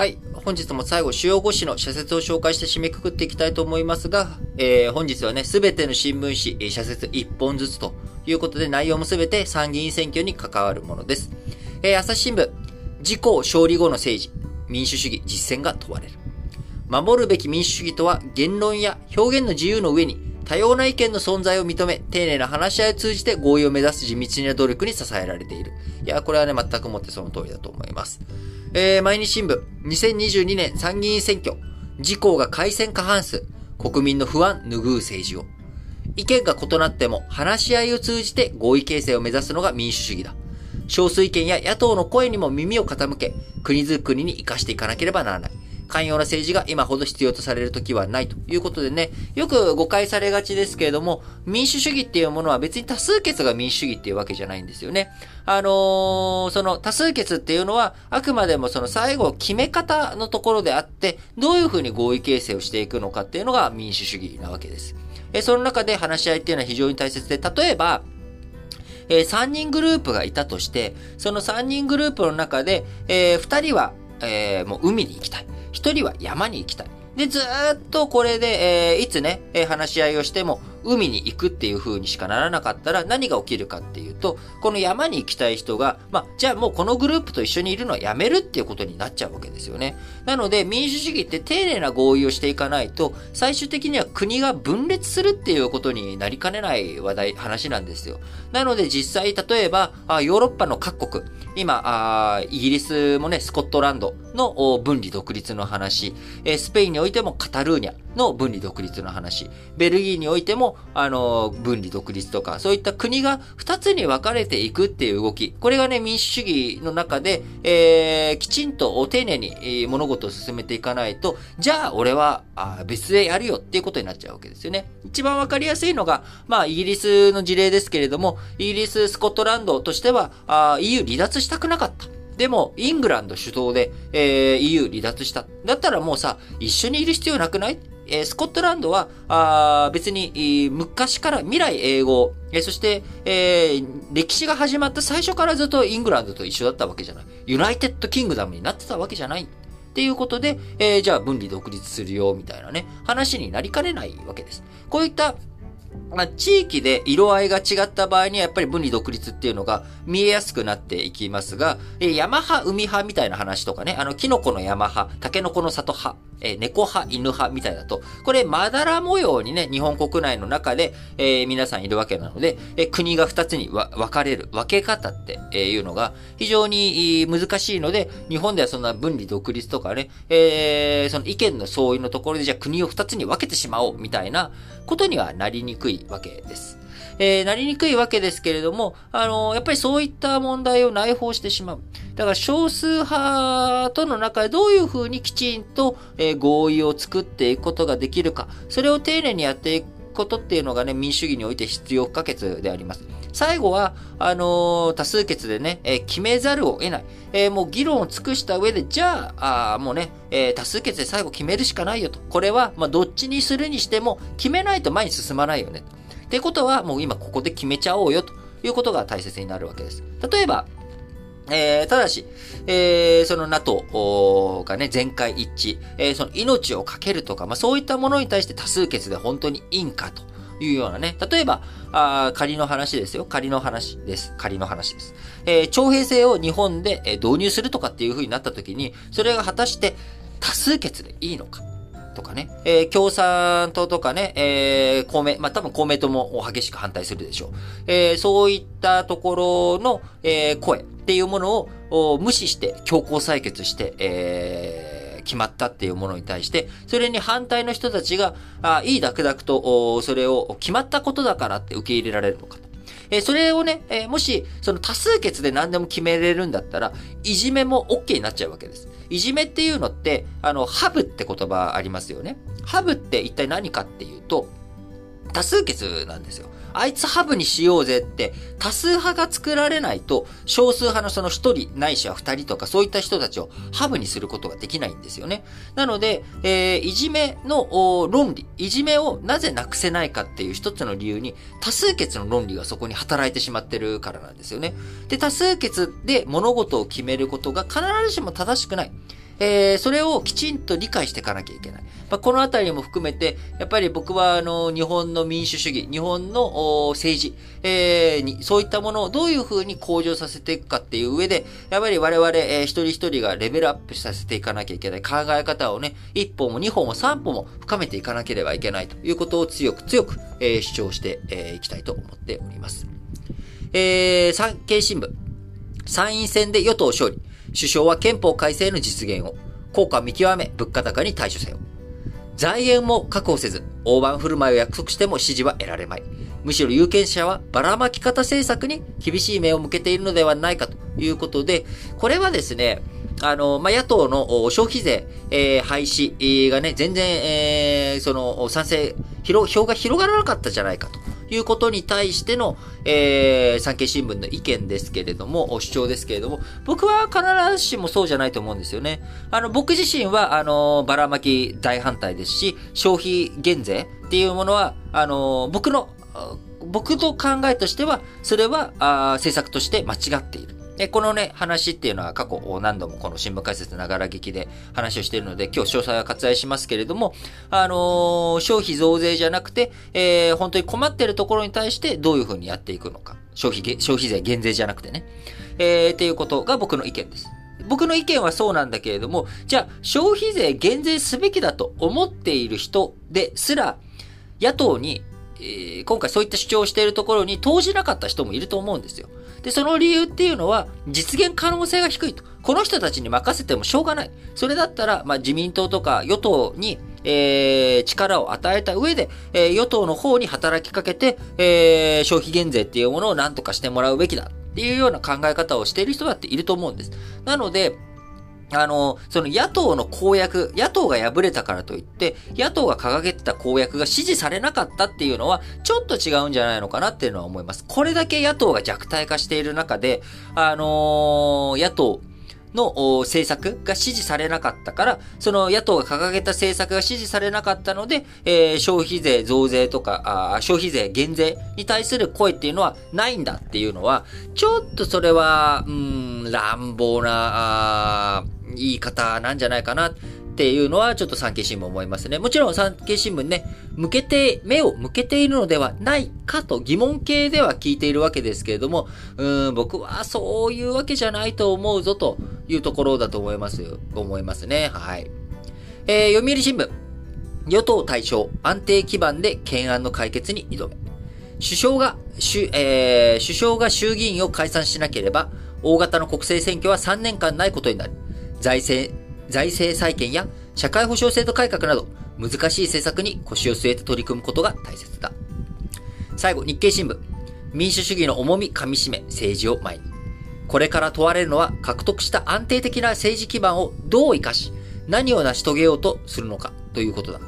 はい。本日も最後、主要5紙の社説を紹介して締めくくっていきたいと思いますが、えー、本日はね、すべての新聞紙、社説1本ずつということで、内容もすべて参議院選挙に関わるものです。えー、朝日新聞、自公勝利後の政治、民主主義実践が問われる。守るべき民主主義とは、言論や表現の自由の上に、多様な意見の存在を認め、丁寧な話し合いを通じて合意を目指す地道な努力に支えられている。いや、これはね、全くもってその通りだと思います。えー、毎日新聞、2022年参議院選挙、自公が改選過半数、国民の不安拭う政治を。意見が異なっても話し合いを通じて合意形成を目指すのが民主主義だ。少数意見や野党の声にも耳を傾け、国づくりに活かしていかなければならない。寛容な政治が今ほど必要とされる時はないということでね、よく誤解されがちですけれども、民主主義っていうものは別に多数決が民主主義っていうわけじゃないんですよね。あのー、その多数決っていうのは、あくまでもその最後決め方のところであって、どういうふうに合意形成をしていくのかっていうのが民主主義なわけです。え、その中で話し合いっていうのは非常に大切で、例えば、えー、3人グループがいたとして、その3人グループの中で、えー、2人は、えー、もう海に行きたい。一人は山に行きたい。で、ずっとこれで、えー、いつね、えー、話し合いをしても、海に行くっていう風にしかならなかったら何が起きるかっていうと、この山に行きたい人が、まあ、じゃあもうこのグループと一緒にいるのはやめるっていうことになっちゃうわけですよね。なので民主主義って丁寧な合意をしていかないと、最終的には国が分裂するっていうことになりかねない話題、話なんですよ。なので実際、例えば、あヨーロッパの各国、今あ、イギリスもね、スコットランドの分離独立の話、えスペインにおいてもカタルーニャの分離独立の話、ベルギーにおいても、あの、分離独立とか、そういった国が二つに分かれていくっていう動き、これがね、民主主義の中で、えー、きちんと丁寧に物事を進めていかないと、じゃあ俺はあ別でやるよっていうことになっちゃうわけですよね。一番わかりやすいのが、まあ、イギリスの事例ですけれども、イギリス、スコットランドとしては、あ EU 離脱したくなかった。でも、イングランド主導で、えー、EU 離脱した。だったらもうさ、一緒にいる必要なくない？え、スコットランドは、あ別に、昔から未来永劫、え、そして、えー、歴史が始まった最初からずっとイングランドと一緒だったわけじゃない。 United Kingdom になってたわけじゃない。っていうことで、えー、じゃあ分離独立するよ、みたいなね、話になりかねないわけです。こういったまあ、地域で色合いが違った場合にはやっぱり分離独立っていうのが見えやすくなっていきますが、え山派、海派みたいな話とかね、あの、キノコの山派、タケノコの里派、え猫派、犬派みたいだと、これ、まだら模様にね、日本国内の中で、えー、皆さんいるわけなので、え国が二つに分かれる、分け方っていうのが非常に難しいので、日本ではそんな分離独立とかね、えー、その意見の相違のところでじゃあ国を二つに分けてしまおうみたいなことにはなりにくいわけです。えー、なりにくいわけですけれども、あのー、やっぱりそういった問題を内包してしまう。だから少数派との中でどういうふうにきちんと、えー、合意を作っていくことができるか、それを丁寧にやっていくことっていうのがね、民主主義において必要不可欠であります。最後は、あのー、多数決でね、えー、決めざるを得ない。えー、もう議論を尽くした上で、じゃあ、あもうね、え多数決で最後決めるしかないよと。これは、まあ、どっちにするにしても、決めないと前に進まないよね。ってことは、もう今ここで決めちゃおうよということが大切になるわけです。例えば、えー、ただし、えー、その NATO がね、全会一致、えー、その命をかけるとか、まあそういったものに対して多数決で本当にいいんかというようなね、例えば、あ仮の話ですよ。仮の話です。仮の話です。えー、徴兵制を日本で導入するとかっていう風になった時に、それが果たして多数決でいいのか。とかね、えー、共産党とかね、えー、公明、まあ、多分公明党も激しく反対するでしょう。えー、そういったところの、えー、声っていうものを無視して強行採決して、えー、決まったっていうものに対して、それに反対の人たちが、あいいダクダクと、それを決まったことだからって受け入れられるのかと。え、それをね、え、もし、その多数決で何でも決めれるんだったら、いじめも OK になっちゃうわけです。いじめっていうのって、あの、ハブって言葉ありますよね。ハブって一体何かっていうと、多数決なんですよ。あいつハブにしようぜって、多数派が作られないと、少数派のその一人ないしは二人とかそういった人たちをハブにすることができないんですよね。なので、えー、いじめの論理、いじめをなぜなくせないかっていう一つの理由に、多数決の論理がそこに働いてしまってるからなんですよね。で、多数決で物事を決めることが必ずしも正しくない。えー、それをきちんと理解していかなきゃいけない。まあ、このあたりも含めて、やっぱり僕は、あの、日本の民主主義、日本の政治、えー、に、そういったものをどういうふうに向上させていくかっていう上で、やっぱり我々、えー、一人一人がレベルアップさせていかなきゃいけない考え方をね、一歩も二歩も三歩も深めていかなければいけないということを強く強く、えー、主張してい、えー、きたいと思っております。えー、産経新聞。参院選で与党勝利。首相は憲法改正の実現を。効果見極め、物価高に対処せよ。財源も確保せず、大盤振る舞いを約束しても支持は得られまい。むしろ有権者はばらまき方政策に厳しい目を向けているのではないかということで、これはですね、あの、まあ、野党の消費税、えー、廃止がね、全然、えー、その、賛成、票が広がらなかったじゃないかと。いうことに対しての、えー、産経新聞の意見ですけれども、主張ですけれども、僕は必ずしもそうじゃないと思うんですよね。あの、僕自身は、あの、ばらまき大反対ですし、消費減税っていうものは、あの、僕の、僕の考えとしては、それは、あ政策として間違っている。で、このね、話っていうのは過去何度もこの新聞解説ながら劇で話をしているので、今日詳細は割愛しますけれども、あのー、消費増税じゃなくて、えー、本当に困っているところに対してどういうふうにやっていくのか。消費、消費税減税じゃなくてね。えー、っていうことが僕の意見です。僕の意見はそうなんだけれども、じゃあ消費税減税すべきだと思っている人ですら、野党に、ー、今回そういった主張をしているところに投じなかった人もいると思うんですよ。で、その理由っていうのは、実現可能性が低いと。この人たちに任せてもしょうがない。それだったら、まあ、自民党とか与党に、えー、力を与えた上で、えー、与党の方に働きかけて、えー、消費減税っていうものを何とかしてもらうべきだっていうような考え方をしている人だっていると思うんです。なので、あの、その野党の公約、野党が敗れたからといって、野党が掲げてた公約が支持されなかったっていうのは、ちょっと違うんじゃないのかなっていうのは思います。これだけ野党が弱体化している中で、あのー、野党、の政策が支持されなかったから、その野党が掲げた政策が支持されなかったので、えー、消費税増税とかあ、消費税減税に対する声っていうのはないんだっていうのは、ちょっとそれは、うん、乱暴な、あ言い方なんじゃないかなっていうのはちょっと産経新聞思いますね。もちろん産経新聞ね、向けて、目を向けているのではないかと疑問系では聞いているわけですけれども、うん、僕はそういうわけじゃないと思うぞというところだと思いますよ、思いますね。はい。えー、読売新聞。与党対象、安定基盤で懸案の解決に挑め。首相が、首,、えー、首相が衆議院を解散しなければ、大型の国政選挙は3年間ないことになる。財政、財政再建や社会保障制度改革など、難しい政策に腰を据えて取り組むことが大切だ。最後、日経新聞。民主主義の重み噛み締め、政治を前に。これから問われるのは、獲得した安定的な政治基盤をどう活かし、何を成し遂げようとするのかということだ。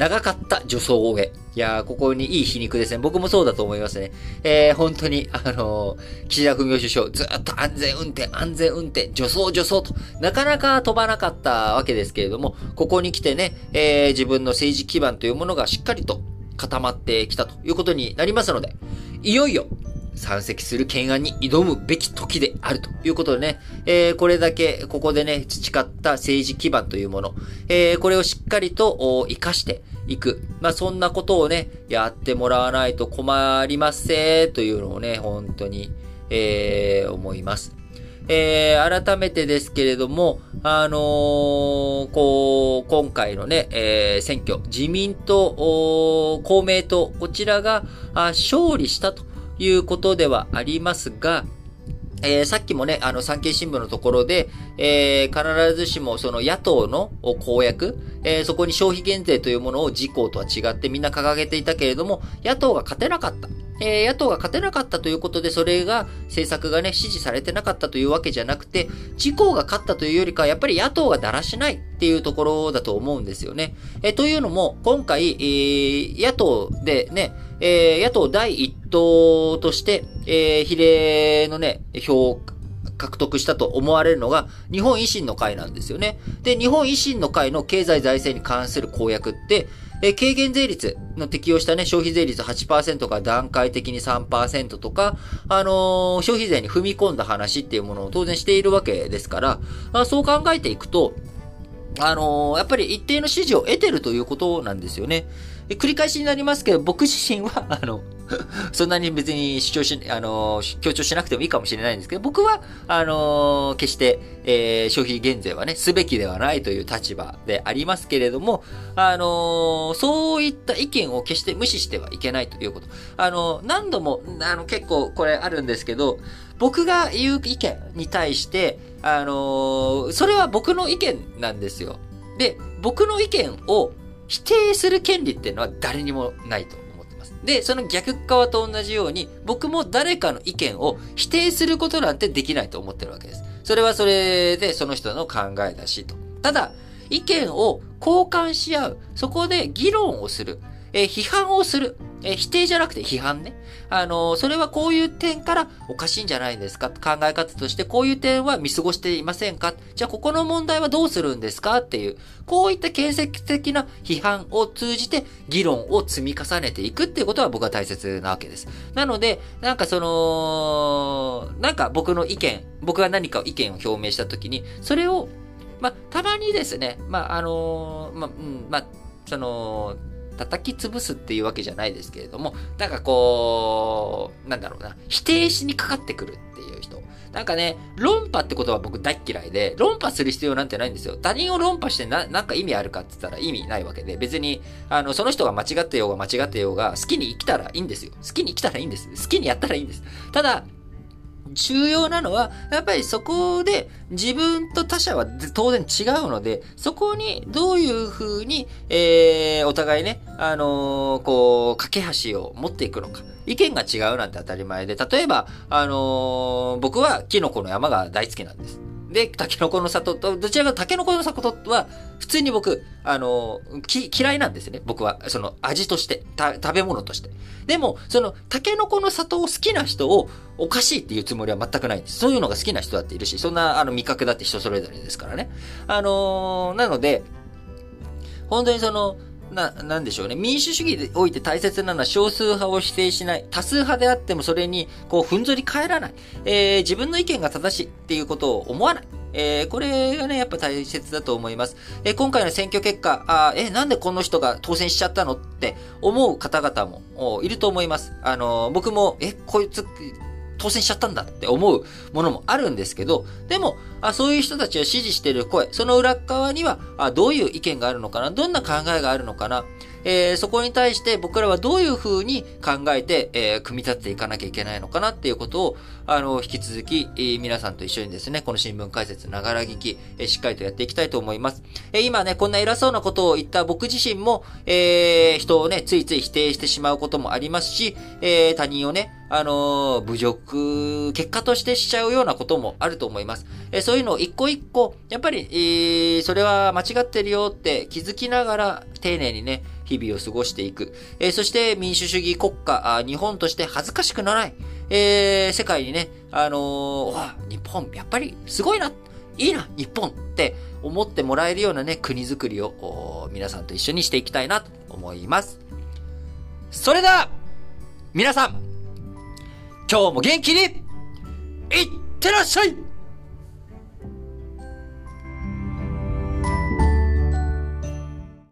長かった助走を終え。いやー、ここにいい皮肉ですね。僕もそうだと思いますね。えー、本当に、あのー、岸田文雄首相、ずっと安全運転、安全運転、助走、助走と、なかなか飛ばなかったわけですけれども、ここに来てね、えー、自分の政治基盤というものがしっかりと固まってきたということになりますので、いよいよ、山積する懸案に挑むべき時であるということでね、えー、これだけ、ここでね、培った政治基盤というもの、えー、これをしっかりと活かしていく。まあ、そんなことをね、やってもらわないと困りませんというのをね、本当に、えー、思います。えー、改めてですけれども、あのー、こう、今回のね、えー、選挙、自民党、公明党、こちらが勝利したということではありますが、えー、さっきもね、あの、産経新聞のところで、えー、必ずしもその野党の公約、えー、そこに消費減税というものを自公とは違ってみんな掲げていたけれども、野党が勝てなかった。えー、野党が勝てなかったということで、それが、政策がね、支持されてなかったというわけじゃなくて、自公が勝ったというよりか、やっぱり野党がだらしないっていうところだと思うんですよね。えー、というのも、今回、えー、野党でね、えー、野党第一党として、えー、比例のね、票を獲得したと思われるのが日本維新の会なんですよね。で、日本維新の会の経済財政に関する公約って、え軽減税率の適用したね、消費税率8%が段階的に3%とか、あのー、消費税に踏み込んだ話っていうものを当然しているわけですから、あそう考えていくと、あのー、やっぱり一定の支持を得てるということなんですよね。繰り返しになりますけど、僕自身は、あの、そんなに別に主張し、あの、強調しなくてもいいかもしれないんですけど、僕は、あの、決して、えー、消費減税はね、すべきではないという立場でありますけれども、あの、そういった意見を決して無視してはいけないということ。あの、何度も、あの、結構これあるんですけど、僕が言う意見に対して、あの、それは僕の意見なんですよ。で、僕の意見を否定する権利っていうのは誰にもないと。で、その逆側と同じように、僕も誰かの意見を否定することなんてできないと思ってるわけです。それはそれでその人の考えだしと。ただ、意見を交換し合う。そこで議論をする。えー、批判をする。え、否定じゃなくて批判ね。あの、それはこういう点からおかしいんじゃないですか？考え方としてこういう点は見過ごしていませんか？じゃあここの問題はどうするんですか？っていう、こういった建設的な批判を通じて議論を積み重ねていくっていうことは僕は大切なわけです。なので、なんかその、なんか僕の意見、僕が何か意見を表明したときに、それをまあ、たまにですね、まあ、あのー、まあ、うん、まあ、その、叩き潰すっていうわけじゃないですけれども、なんかこう、なんだろうな、否定しにかかってくるっていう人。なんかね、論破ってことは僕大嫌いで、論破する必要なんてないんですよ。他人を論破してな、なんか意味あるかって言ったら意味ないわけで、別に、あの、その人が間違ってようが間違ってようが、好きに生きたらいいんですよ。好きに生きたらいいんです。好きにやったらいいんです。ただ、重要なのは、やっぱりそこで自分と他者は当然違うので、そこにどういうふうに、えー、お互いね、あのー、こう、架け橋を持っていくのか。意見が違うなんて当たり前で、例えば、あのー、僕はキノコの山が大好きなんです。で、タケノコの里と、どちらかタケノコの里は、普通に僕、あの、き、嫌いなんですね。僕は。その、味として、た、食べ物として。でも、その、タケノコの里を好きな人を、おかしいっていうつもりは全くないんです。そういうのが好きな人だっているし、そんな、あの、味覚だって人それぞれですからね。あのー、なので、本当にその、な、なんでしょうね。民主主義において大切なのは少数派を否定しない。多数派であってもそれに、こう、ふんぞり返らない。えー、自分の意見が正しいっていうことを思わない。えー、これがね、やっぱ大切だと思います。えー、今回の選挙結果、あえ、なんでこの人が当選しちゃったのって思う方々もいると思います。あの、僕も、え、こいつ、当選しちゃったんだって思うものもあるんですけど、でも、あそういう人たちを支持している声、その裏側にはあどういう意見があるのかな、どんな考えがあるのかな、えー、そこに対して僕らはどういうふうに考えて、えー、組み立てていかなきゃいけないのかなっていうことを、あの、引き続き、えー、皆さんと一緒にですね、この新聞解説ながら聞き、えー、しっかりとやっていきたいと思います。えー、今ね、こんな偉そうなことを言った僕自身も、えー、人をね、ついつい否定してしまうこともありますし、えー、他人をね、あの、侮辱、結果としてしちゃうようなこともあると思います。え、そういうのを一個一個、やっぱり、えー、それは間違ってるよって気づきながら、丁寧にね、日々を過ごしていく。えー、そして民主主義国家あ、日本として恥ずかしくならない。えー、世界にね、あのー、日本、やっぱりすごいな、いいな、日本って思ってもらえるようなね、国づくりを皆さんと一緒にしていきたいなと思います。それでは、皆さん、今日も元気に、いってらっしゃい。